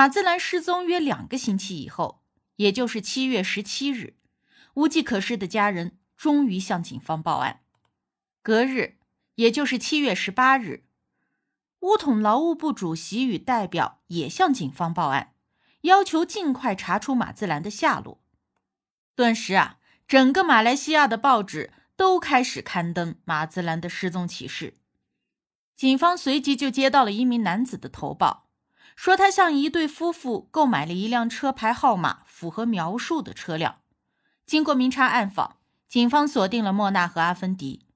马自兰失踪约两个星期以后，也就是七月十七日，无计可施的家人终于向警方报案。隔日，也就是七月十八日，乌统劳务部主席与代表也向警方报案，要求尽快查出马自兰的下落。顿时啊，整个马来西亚的报纸都开始刊登马自兰的失踪启事。警方随即就接到了一名男子的投报。说他向一对夫妇购买了一辆车牌号码符合描述的车辆。经过明察暗访，警方锁定了莫娜和阿芬迪，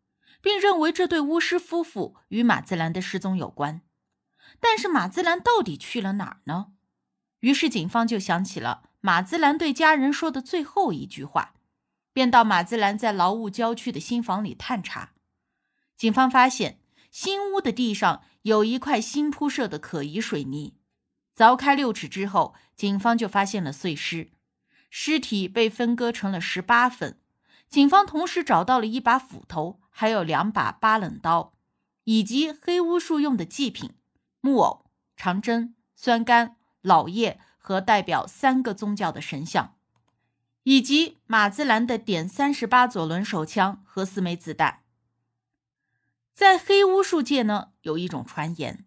并认为这对巫师夫妇与马兹兰的失踪有关。但是马兹兰到底去了哪儿呢？于是警方就想起了马兹兰对家人说的最后一句话，便到马兹兰在劳务郊区的新房里探查。警方发现新屋的地上有一块新铺设的可疑水泥。凿开六尺之后，警方就发现了碎尸，尸体被分割成了十八份。警方同时找到了一把斧头，还有两把八棱刀，以及黑巫术用的祭品——木偶、长针、酸柑、老叶和代表三个宗教的神像，以及马兹兰的点三十八左轮手枪和四枚子弹。在黑巫术界呢，有一种传言，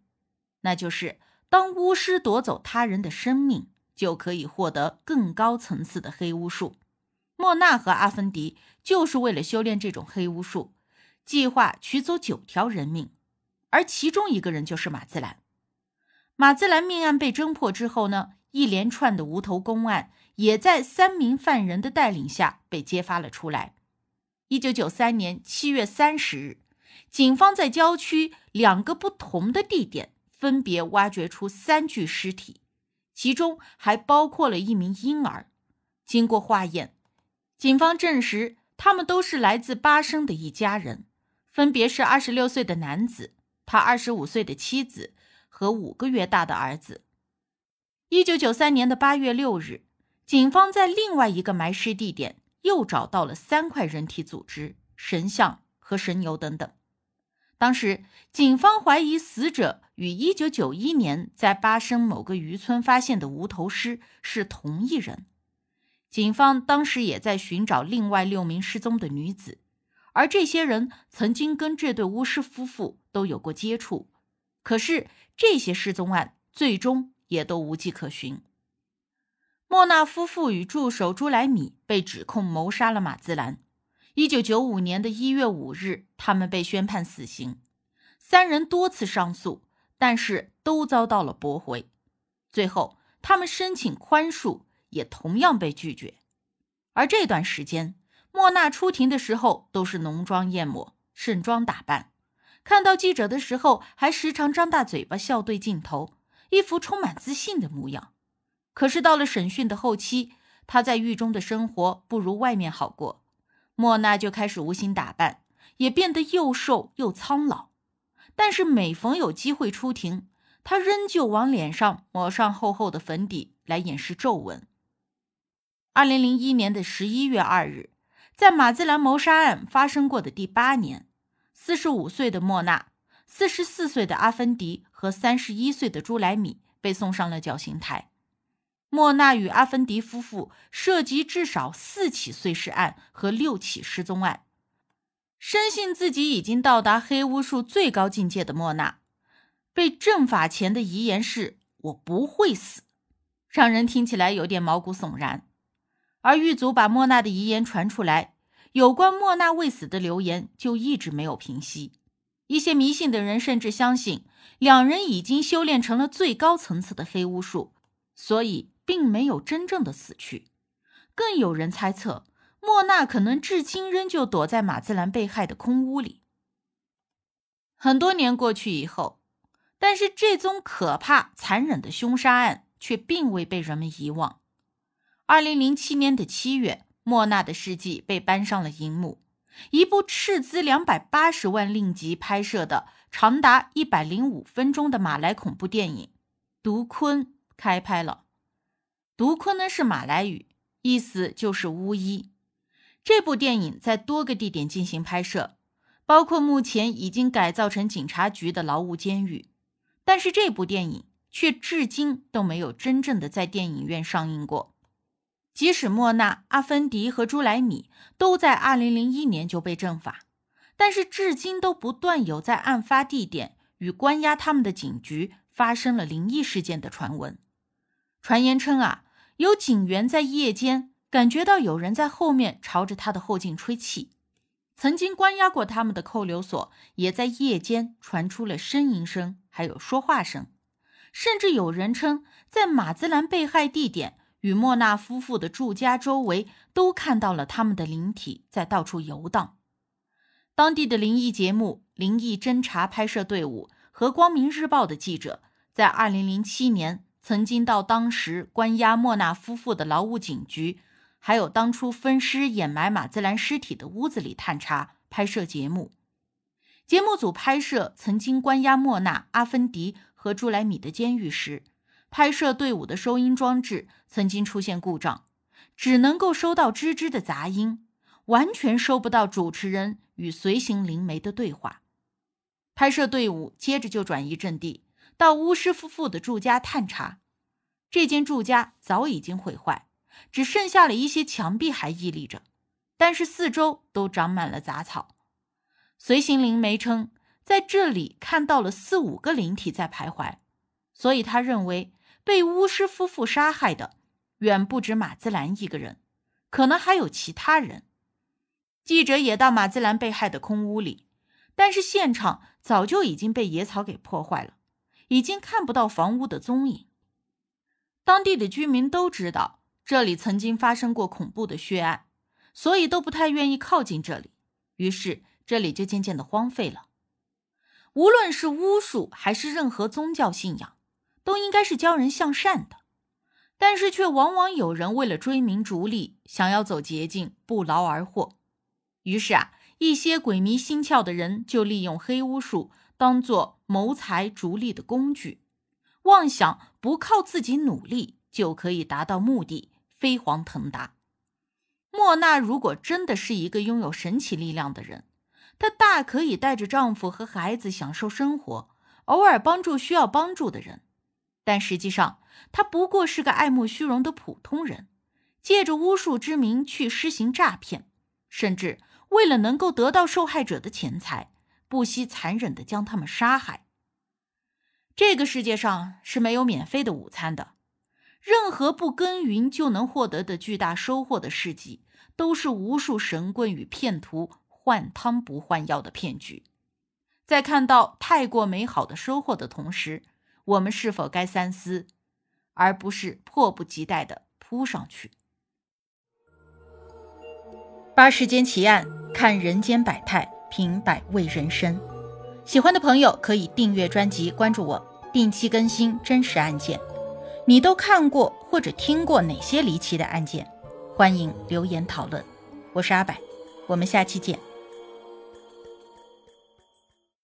那就是。当巫师夺走他人的生命，就可以获得更高层次的黑巫术。莫娜和阿芬迪就是为了修炼这种黑巫术，计划取走九条人命，而其中一个人就是马兹兰。马兹兰命案被侦破之后呢，一连串的无头公案也在三名犯人的带领下被揭发了出来。一九九三年七月三十日，警方在郊区两个不同的地点。分别挖掘出三具尸体，其中还包括了一名婴儿。经过化验，警方证实他们都是来自巴生的一家人，分别是二十六岁的男子、他二十五岁的妻子和五个月大的儿子。一九九三年的八月六日，警方在另外一个埋尸地点又找到了三块人体组织、神像和神牛等等。当时，警方怀疑死者与1991年在巴生某个渔村发现的无头尸是同一人。警方当时也在寻找另外六名失踪的女子，而这些人曾经跟这对巫师夫妇都有过接触。可是，这些失踪案最终也都无迹可寻。莫纳夫妇与助手朱莱米被指控谋杀了马兹兰。一九九五年的一月五日，他们被宣判死刑。三人多次上诉，但是都遭到了驳回。最后，他们申请宽恕，也同样被拒绝。而这段时间，莫娜出庭的时候都是浓妆艳抹、盛装打扮，看到记者的时候还时常张大嘴巴笑对镜头，一副充满自信的模样。可是到了审讯的后期，她在狱中的生活不如外面好过。莫娜就开始无心打扮，也变得又瘦又苍老。但是每逢有机会出庭，他仍旧往脸上抹上厚厚的粉底来掩饰皱纹。二零零一年的十一月二日，在马兹兰谋杀案发生过的第八年，四十五岁的莫娜、四十四岁的阿芬迪和三十一岁的朱莱米被送上了绞刑台。莫娜与阿芬迪夫妇涉及至少四起碎尸案和六起失踪案。深信自己已经到达黑巫术最高境界的莫娜，被正法前的遗言是“我不会死”，让人听起来有点毛骨悚然。而狱卒把莫娜的遗言传出来，有关莫娜未死的流言就一直没有平息。一些迷信的人甚至相信，两人已经修炼成了最高层次的黑巫术，所以。并没有真正的死去，更有人猜测莫娜可能至今仍旧躲在马兹兰被害的空屋里。很多年过去以后，但是这宗可怕残忍的凶杀案却并未被人们遗忘。二零零七年的七月，莫娜的事迹被搬上了荧幕，一部斥资两百八十万令吉拍摄的长达一百零五分钟的马来恐怖电影《毒坤》开拍了。毒坤呢是马来语，意思就是巫医。这部电影在多个地点进行拍摄，包括目前已经改造成警察局的劳务监狱。但是这部电影却至今都没有真正的在电影院上映过。即使莫娜、阿芬迪和朱莱米都在2001年就被正法，但是至今都不断有在案发地点与关押他们的警局发生了灵异事件的传闻。传言称啊，有警员在夜间感觉到有人在后面朝着他的后颈吹气。曾经关押过他们的扣留所也在夜间传出了呻吟声，还有说话声，甚至有人称在马兹兰被害地点与莫纳夫妇的住家周围都看到了他们的灵体在到处游荡。当地的灵异节目、灵异侦查拍摄队伍和《光明日报》的记者在2007年曾经到当时关押莫纳夫妇的劳务警局。还有当初分尸掩埋马兹兰尸体的屋子里探查拍摄节目，节目组拍摄曾经关押莫纳、阿芬迪和朱莱米的监狱时，拍摄队伍的收音装置曾经出现故障，只能够收到吱吱的杂音，完全收不到主持人与随行灵媒的对话。拍摄队伍接着就转移阵地，到巫师夫妇的住家探查，这间住家早已经毁坏。只剩下了一些墙壁还屹立着，但是四周都长满了杂草。随行灵媒称，在这里看到了四五个灵体在徘徊，所以他认为被巫师夫妇杀害的远不止马兹兰一个人，可能还有其他人。记者也到马兹兰被害的空屋里，但是现场早就已经被野草给破坏了，已经看不到房屋的踪影。当地的居民都知道。这里曾经发生过恐怖的血案，所以都不太愿意靠近这里。于是这里就渐渐的荒废了。无论是巫术还是任何宗教信仰，都应该是教人向善的，但是却往往有人为了追名逐利，想要走捷径，不劳而获。于是啊，一些鬼迷心窍的人就利用黑巫术当做谋财逐利的工具，妄想不靠自己努力就可以达到目的。飞黄腾达。莫娜如果真的是一个拥有神奇力量的人，她大可以带着丈夫和孩子享受生活，偶尔帮助需要帮助的人。但实际上，她不过是个爱慕虚荣的普通人，借着巫术之名去施行诈骗，甚至为了能够得到受害者的钱财，不惜残忍的将他们杀害。这个世界上是没有免费的午餐的。任何不耕耘就能获得的巨大收获的事迹，都是无数神棍与骗徒换汤不换药的骗局。在看到太过美好的收获的同时，我们是否该三思，而不是迫不及待地扑上去？八世间奇案，看人间百态，品百味人生。喜欢的朋友可以订阅专辑，关注我，定期更新真实案件。你都看过或者听过哪些离奇的案件？欢迎留言讨论。我是阿柏，我们下期见。